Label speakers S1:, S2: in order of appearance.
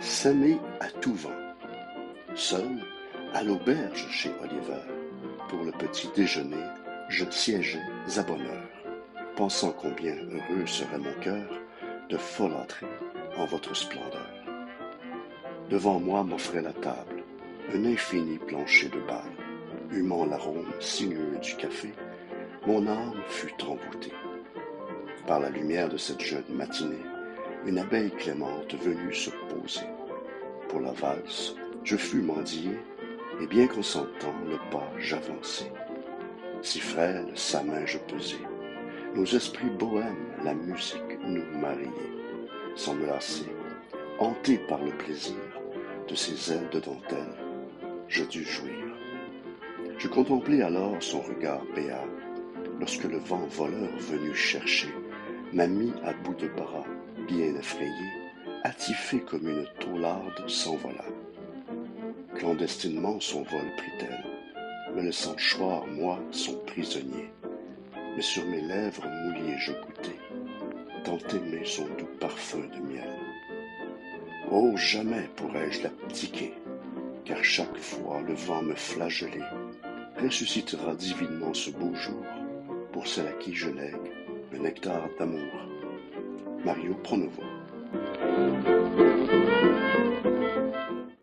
S1: s'aimer à tout vent. Seul, à l'auberge chez Oliver, pour le petit déjeuner, je siégeais à bonne heure, pensant combien heureux serait mon cœur de folâtrer en votre splendeur. Devant moi m'offrait la table, un infini plancher de bal, humant l'arôme sinueux du café, mon âme fut envoûtée. Par la lumière de cette jeune matinée, une abeille clémente venue se poser. Pour la valse, je fus mendié, et bien consentant le pas j'avançai. Si frêle, sa main je pesai. Nos esprits bohèmes, la musique nous mariait. Sans me lasser, hanté par le plaisir de ses ailes de dentelle, je dus jouir. Je contemplai alors son regard béat, lorsque le vent voleur venu chercher m'a mis à bout de effrayé, attifé comme une taularde s'envola. Clandestinement son vol prit-elle, me laissant choir, moi, son prisonnier. Mais sur mes lèvres mouillées je goûtais, tant aimé son doux parfum de miel. Oh, jamais pourrais-je l'abdiquer, car chaque fois le vent me flagellait, ressuscitera divinement ce beau jour pour celle à qui je lègue le nectar d'amour. Mario Pronovo.